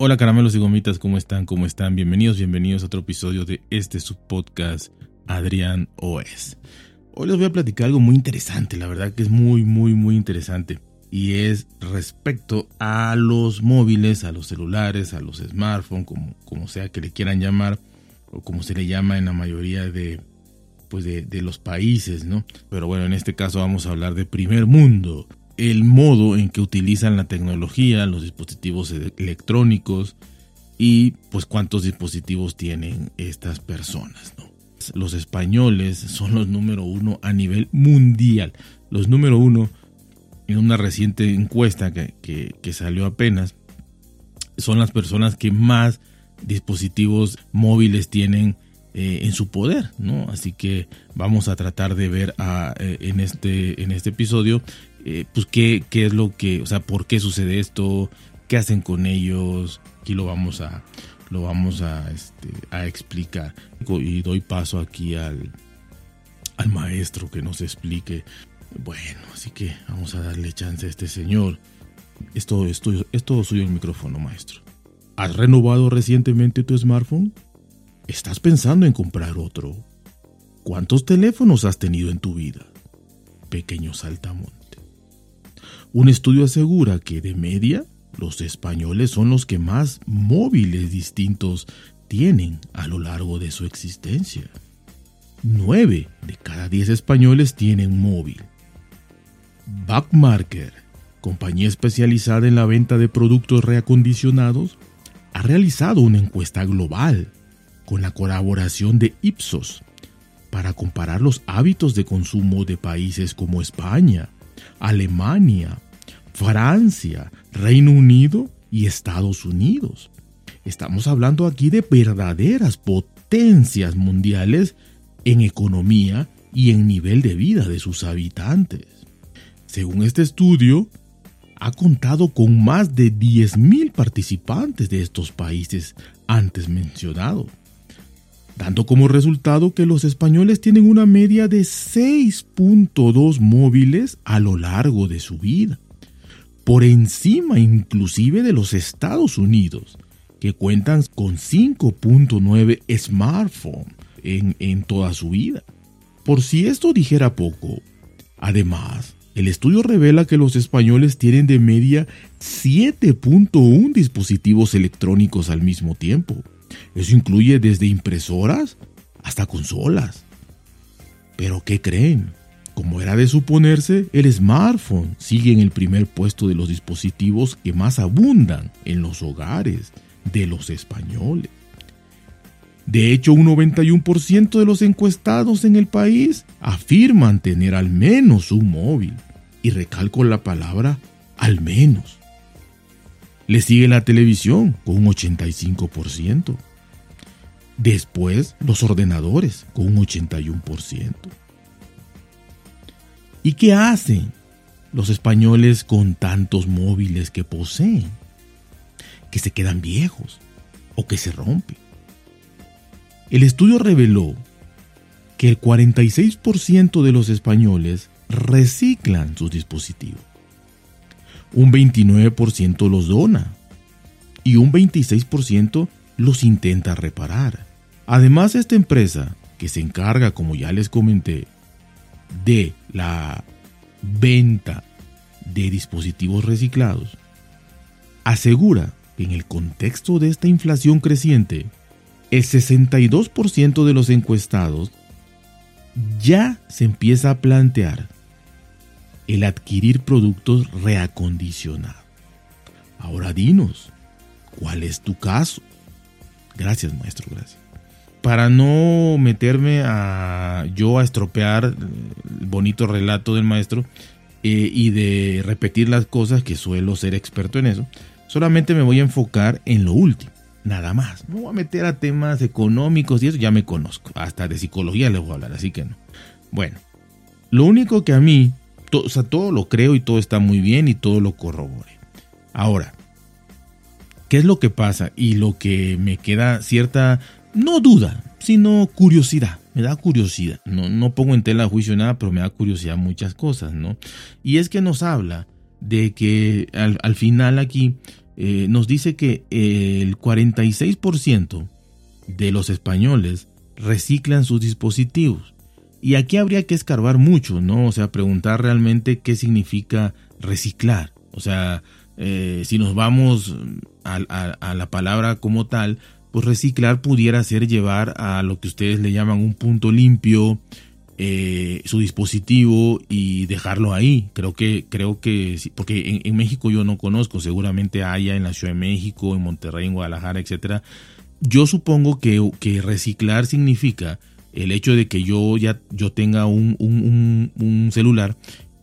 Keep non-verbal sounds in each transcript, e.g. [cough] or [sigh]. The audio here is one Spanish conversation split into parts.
Hola caramelos y gomitas, ¿cómo están? ¿Cómo están? Bienvenidos, bienvenidos a otro episodio de este subpodcast Adrián OS. Hoy les voy a platicar algo muy interesante, la verdad que es muy, muy, muy interesante. Y es respecto a los móviles, a los celulares, a los smartphones, como, como sea que le quieran llamar, o como se le llama en la mayoría de, pues de, de los países, ¿no? Pero bueno, en este caso vamos a hablar de primer mundo, el modo en que utilizan la tecnología, los dispositivos electrónicos y pues cuántos dispositivos tienen estas personas. Los españoles son los número uno a nivel mundial. Los número uno en una reciente encuesta que, salió apenas son las personas que más dispositivos móviles tienen eh, en su poder, ¿no? Así que vamos a tratar de ver a, eh, en, este, en este episodio eh, pues qué, qué es lo que, o sea, por qué sucede esto, qué hacen con ellos. Aquí lo vamos a, lo vamos a, este, explicar. Y doy paso aquí al, al maestro que nos explique. Bueno, así que vamos a darle chance a este señor. Esto, esto suyo el micrófono, maestro. ¿Has renovado recientemente tu smartphone? ¿Estás pensando en comprar otro? ¿Cuántos teléfonos has tenido en tu vida? Pequeño saltamonte. Un estudio asegura que de media los españoles son los que más móviles distintos tienen a lo largo de su existencia. Nueve de cada diez españoles tienen móvil. Backmarker, compañía especializada en la venta de productos reacondicionados, ha realizado una encuesta global con la colaboración de Ipsos para comparar los hábitos de consumo de países como España, Alemania, Francia, Reino Unido y Estados Unidos. Estamos hablando aquí de verdaderas potencias mundiales en economía y en nivel de vida de sus habitantes. Según este estudio, ha contado con más de 10.000 participantes de estos países antes mencionados dando como resultado que los españoles tienen una media de 6.2 móviles a lo largo de su vida, por encima inclusive de los Estados Unidos, que cuentan con 5.9 smartphones en, en toda su vida. Por si esto dijera poco, además, el estudio revela que los españoles tienen de media 7.1 dispositivos electrónicos al mismo tiempo eso incluye desde impresoras hasta consolas. Pero ¿qué creen? Como era de suponerse, el smartphone sigue en el primer puesto de los dispositivos que más abundan en los hogares de los españoles. De hecho, un 91% de los encuestados en el país afirman tener al menos un móvil. Y recalco la palabra al menos. Le sigue la televisión con un 85%. Después los ordenadores con un 81%. ¿Y qué hacen los españoles con tantos móviles que poseen? Que se quedan viejos o que se rompen. El estudio reveló que el 46% de los españoles reciclan sus dispositivos un 29% los dona y un 26% los intenta reparar. Además, esta empresa, que se encarga, como ya les comenté, de la venta de dispositivos reciclados, asegura que en el contexto de esta inflación creciente, el 62% de los encuestados ya se empieza a plantear el adquirir productos reacondicionados. Ahora dinos, ¿cuál es tu caso? Gracias, maestro, gracias. Para no meterme a yo a estropear el bonito relato del maestro eh, y de repetir las cosas que suelo ser experto en eso, solamente me voy a enfocar en lo último, nada más. No voy a meter a temas económicos y eso ya me conozco. Hasta de psicología les voy a hablar, así que no. Bueno, lo único que a mí o sea, todo lo creo y todo está muy bien y todo lo corrobore. Ahora, ¿qué es lo que pasa? Y lo que me queda cierta, no duda, sino curiosidad. Me da curiosidad. No, no pongo en tela de juicio nada, pero me da curiosidad muchas cosas, ¿no? Y es que nos habla de que al, final aquí nos dice que el 46% de los españoles reciclan sus dispositivos. Y aquí habría que escarbar mucho, ¿no? O sea, preguntar realmente qué significa reciclar. O sea, eh, si nos vamos a, la palabra como tal, reciclar pudiera ser llevar a lo que ustedes le llaman un punto limpio eh, su dispositivo y dejarlo ahí. Creo que, creo que, porque en, México yo no conozco, seguramente haya en la Ciudad de México, en Monterrey, en Guadalajara, etcétera. Yo supongo que, que reciclar significa el hecho de que yo ya yo tenga un, un, celular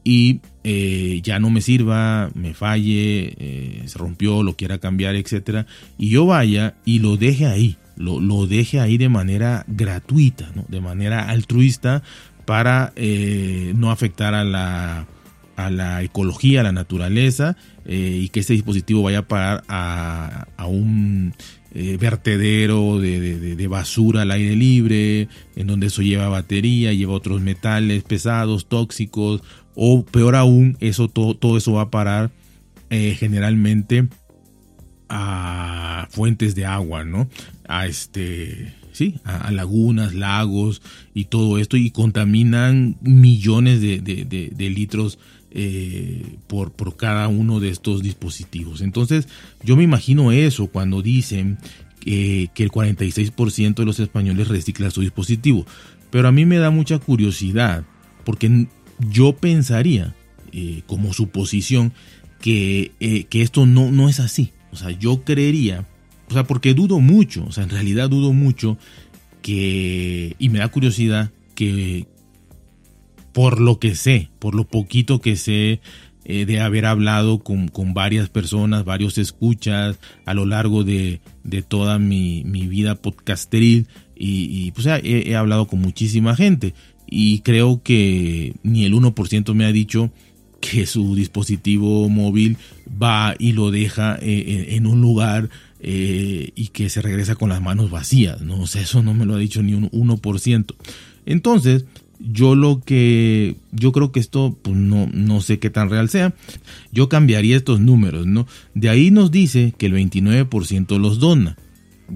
y eh, ya no me sirva, me falle, eh, se rompió, lo quiera cambiar, etcétera, y yo vaya y lo deje ahí, lo, lo deje ahí de manera gratuita, ¿no? de manera altruista para eh, no afectar a la, a la ecología, a la naturaleza y que ese dispositivo vaya a parar a, a un eh, vertedero de, basura al aire libre, en donde eso lleva batería, lleva otros metales pesados, tóxicos, o peor aún, eso todo, todo eso va a parar eh, generalmente a fuentes de agua, ¿no? A este, sí, a, lagunas, lagos y todo esto y contaminan millones de, litros eh, por, por cada uno de estos dispositivos. Entonces, yo me imagino eso cuando dicen que el 46% de los españoles recicla su dispositivo. Pero a mí me da mucha curiosidad, porque yo pensaría, eh, como suposición, que, eh, que esto no, no es así. O sea, yo creería, o sea, porque dudo mucho, o sea, en realidad dudo mucho que, y me da curiosidad que, por lo que sé, por lo poquito que sé eh, de haber hablado con, varias personas, varios escuchas a lo largo de, toda mi, vida podcasteril y, pues he, hablado con muchísima gente y creo que ni el 1% me ha dicho que su dispositivo móvil va y lo deja eh, en un lugar eh, y que se regresa con las manos vacías, ¿no? O eso no me lo ha dicho ni un 1%. Entonces, yo lo que, yo creo que esto, pues no, no sé qué tan real sea. Yo cambiaría estos números, ¿no? De ahí nos dice que el 29% los dona.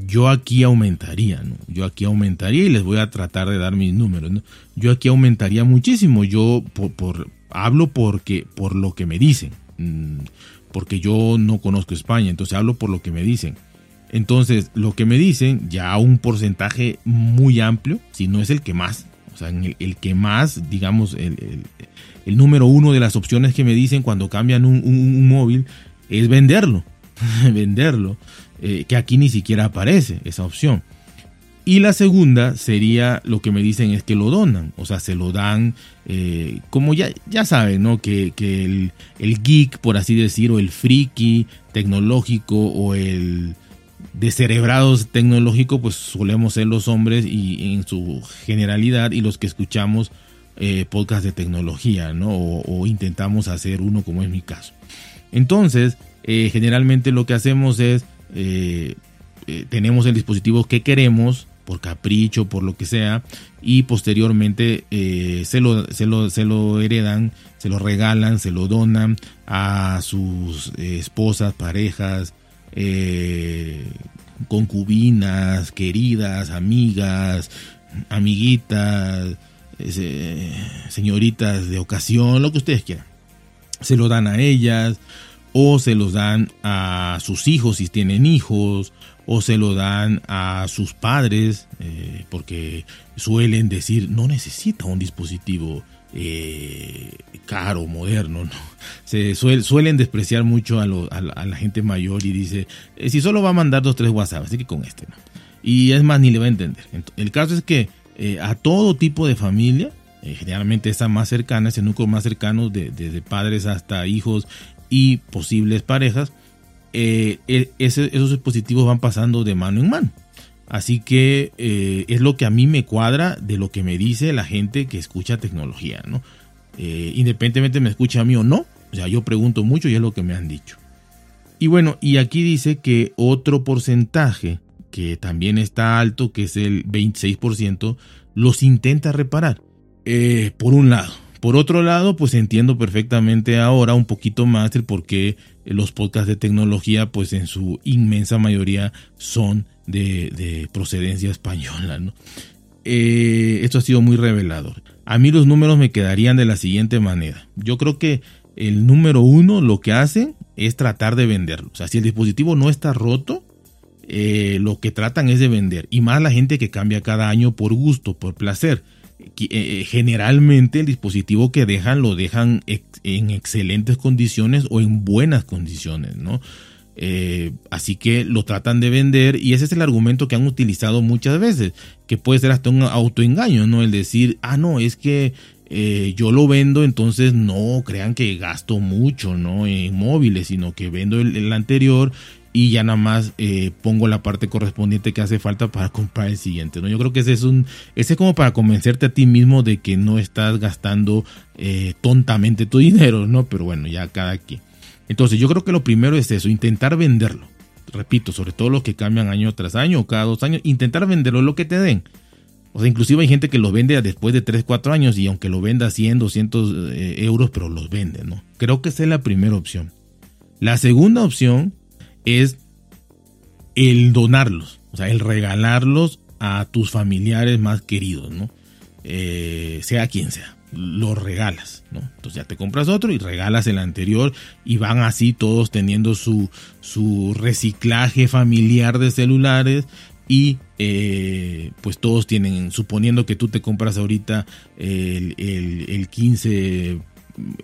Yo aquí aumentaría, ¿no? Yo aquí aumentaría y les voy a tratar de dar mis números, ¿no? Yo aquí aumentaría muchísimo. Yo por, hablo porque, por lo que me dicen. Mm, porque yo no conozco España, entonces hablo por lo que me dicen. Entonces, lo que me dicen, ya un porcentaje muy amplio, si no es el que más, sea, el, que más, digamos, el, número uno de las opciones que me dicen cuando cambian un, móvil es venderlo. [laughs] venderlo. Eh, que aquí ni siquiera aparece esa opción. Y la segunda sería lo que me dicen es que lo donan, o sea, se lo dan, eh, como ya, ya saben, ¿no? Que, el, el, geek, por así decir, o el friki tecnológico, o el, de cerebrados tecnológicos, pues solemos ser los hombres y en su generalidad y los que escuchamos eh, podcast de tecnología, ¿no? O, intentamos hacer uno como es mi caso. Entonces, eh, generalmente lo que hacemos es, eh, tenemos el dispositivo que queremos, por capricho, por lo que sea, y posteriormente se, lo, se, lo, se lo heredan, se lo regalan, se lo donan a sus esposas, parejas, eh, concubinas, queridas, amigas, amiguitas, señoritas de ocasión, lo que ustedes quieran. Se lo dan a ellas o se los dan a sus hijos si tienen hijos o se lo dan a sus padres eh, porque suelen decir no necesita un dispositivo eh, caro, moderno, ¿no? Se suelen despreciar mucho a, la gente mayor y dice, eh, si solo va a mandar dos, tres WhatsApp, así que con este, ¿no? Y es más, ni le va a entender. El caso es que eh, a todo tipo de familia, generalmente esa más cercana, ese núcleo más cercano, desde padres hasta hijos y posibles parejas, e, esos dispositivos van pasando de mano en mano. Así que eh, es lo que a mí me cuadra de lo que me dice la gente que escucha tecnología, ¿no? Eh, independientemente me escucha a mí o no, o sea, yo pregunto mucho y es lo que me han dicho. Y bueno, y aquí dice que otro porcentaje que también está alto, que es el 26%, los intenta reparar. Eh, por un lado, Por otro lado, pues entiendo perfectamente ahora un poquito más el por qué los podcasts de tecnología, pues en su inmensa mayoría son de, procedencia española. Eh, esto ha sido muy revelador. A mí los números me quedarían de la siguiente manera. Yo creo que el número uno lo que hace es tratar de venderlo. O sea, si el dispositivo no está roto, eh, lo que tratan es de vender. Y más la gente que cambia cada año por gusto, por placer. Eh, generalmente el dispositivo que dejan lo dejan en excelentes condiciones o en buenas condiciones, ¿no? Eh, así que lo tratan de vender y ese es el argumento que han utilizado muchas veces, que puede ser hasta un autoengaño, ¿no? El decir, ah, no, es que eh, yo lo vendo, entonces no crean que gasto mucho, ¿no? En móviles, sino que vendo el, anterior y ya nada más eh, pongo la parte correspondiente que hace falta para [laughs] comprar el siguiente, ¿no? Yo creo que ese es un, ese es como para convencerte a ti mismo de que no estás gastando tontamente tu [laughs] dinero, ¿no? Pero bueno, ya cada quien. Entonces yo creo que lo primero es eso, intentar venderlo. Repito, sobre todo los que cambian año tras año o cada dos años, intentar venderlo lo que te den. O sea, inclusive hay gente que lo vende después de 3, 4 años y aunque lo venda 100, 200 eh, euros, pero los vende, ¿no? Creo que esa es la primera opción. La segunda opción es el donarlos, o sea, el regalarlos a tus familiares más queridos, ¿no? Eh, sea quien sea lo regalas, ¿no? Entonces ya te compras otro y regalas el anterior y van así todos teniendo su, su reciclaje familiar de celulares y eh, pues todos tienen, suponiendo que tú te compras ahorita el, el, el 15 eh,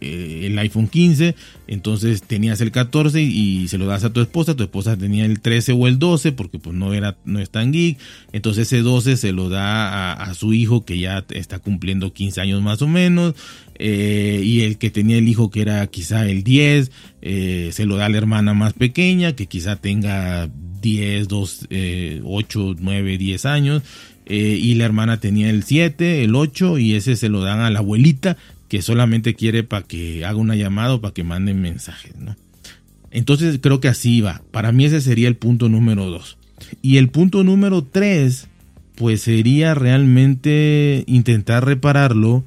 el iPhone 15, entonces tenías el 14 y se lo das a tu esposa, tu esposa tenía el 13 o el 12 porque pues no era no es tan geek, entonces ese 12 se lo da a, su hijo que ya está cumpliendo 15 años más o menos eh, y el que tenía el hijo que era quizá el 10 eh, se lo da a la hermana más pequeña que quizá tenga 10, 2, 8, 9, 10 años y la hermana tenía el 7, el 8 y ese se lo dan a la abuelita que solamente quiere para que haga una llamada o para que manden mensajes, ¿no? Entonces creo que así va. Para mí ese sería el punto número dos. Y el punto número tres, pues sería realmente intentar repararlo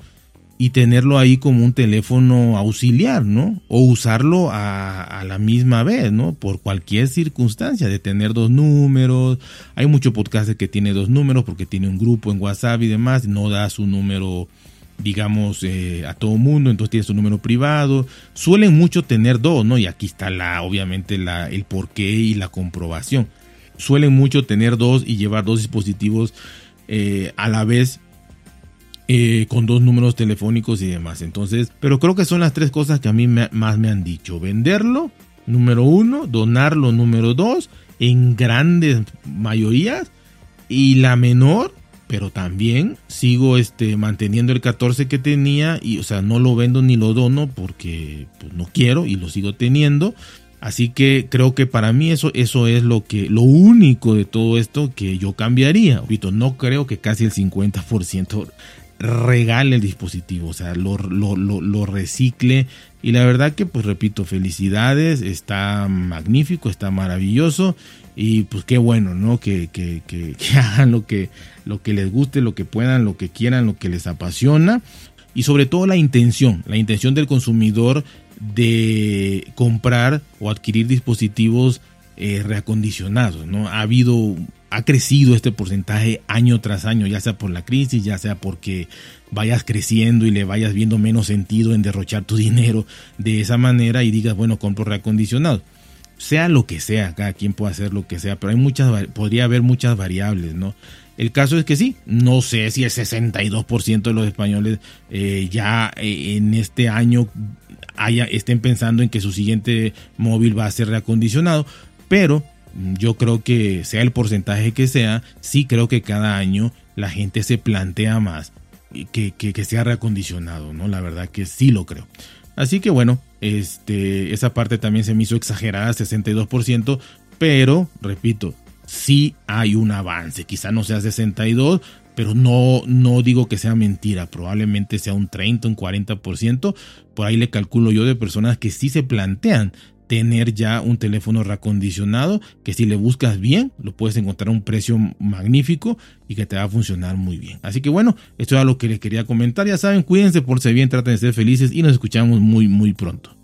y tenerlo ahí como un teléfono auxiliar, ¿no? O usarlo a, a, la misma vez, ¿no? Por cualquier circunstancia, de tener dos números. Hay muchos podcasts que tiene dos números porque tiene un grupo en WhatsApp y demás, no da su número digamos, eh, a todo mundo, entonces tiene su número privado. Suelen mucho tener dos, ¿no? Y aquí está la, obviamente, la, el porqué y la comprobación. Suelen mucho tener dos y llevar dos dispositivos eh, a la vez eh, con dos números telefónicos y demás. Entonces, pero creo que son las tres cosas que a mí más me han dicho. Venderlo, número uno, donarlo, número dos, en grandes mayorías. Y la menor, pero también sigo este manteniendo el 14 que tenía y o sea no lo vendo ni lo dono porque pues, no quiero y lo sigo teniendo. Así que creo que para mí eso eso es lo que lo único de todo esto que yo cambiaría. No creo que casi el 50% regale el dispositivo o sea lo, recicle y la verdad que pues repito felicidades está magnífico está maravilloso y pues qué bueno, ¿no? [laughs] Que, hagan lo que, lo que les guste, lo que puedan, lo que quieran, lo que les apasiona. Y sobre todo la intención, la intención del consumidor de comprar o adquirir dispositivos eh, reacondicionados, ¿no? Ha habido, ha crecido este porcentaje año tras año, ya sea por la crisis, ya sea porque vayas creciendo y le vayas viendo menos sentido en derrochar tu [laughs] dinero de esa manera y digas, bueno, compro reacondicionado sea lo que sea, cada quien puede hacer lo que sea, pero hay muchas, podría haber muchas variables, ¿no? El caso es que sí, no sé si el 62% de los españoles eh, ya eh, en este año haya, estén pensando en que su siguiente móvil va a ser reacondicionado, pero yo creo que sea el porcentaje que sea, sí creo que cada año la gente se plantea más que, que, que sea reacondicionado, ¿no? La verdad que sí lo creo. Así que bueno, este, esa parte también se me hizo exagerada, 62%, pero, repito, sí hay un avance, quizá no sea 62, pero no, no digo que sea mentira, probablemente sea un 30, un 40%, por ahí le calculo yo de personas que sí se plantean tener ya un teléfono reacondicionado que si le buscas bien lo puedes encontrar a un precio magnífico y que te va a funcionar muy bien. Así que bueno, esto era lo que les quería comentar. Ya saben, cuídense, por si bien, traten de ser felices y nos escuchamos muy muy pronto.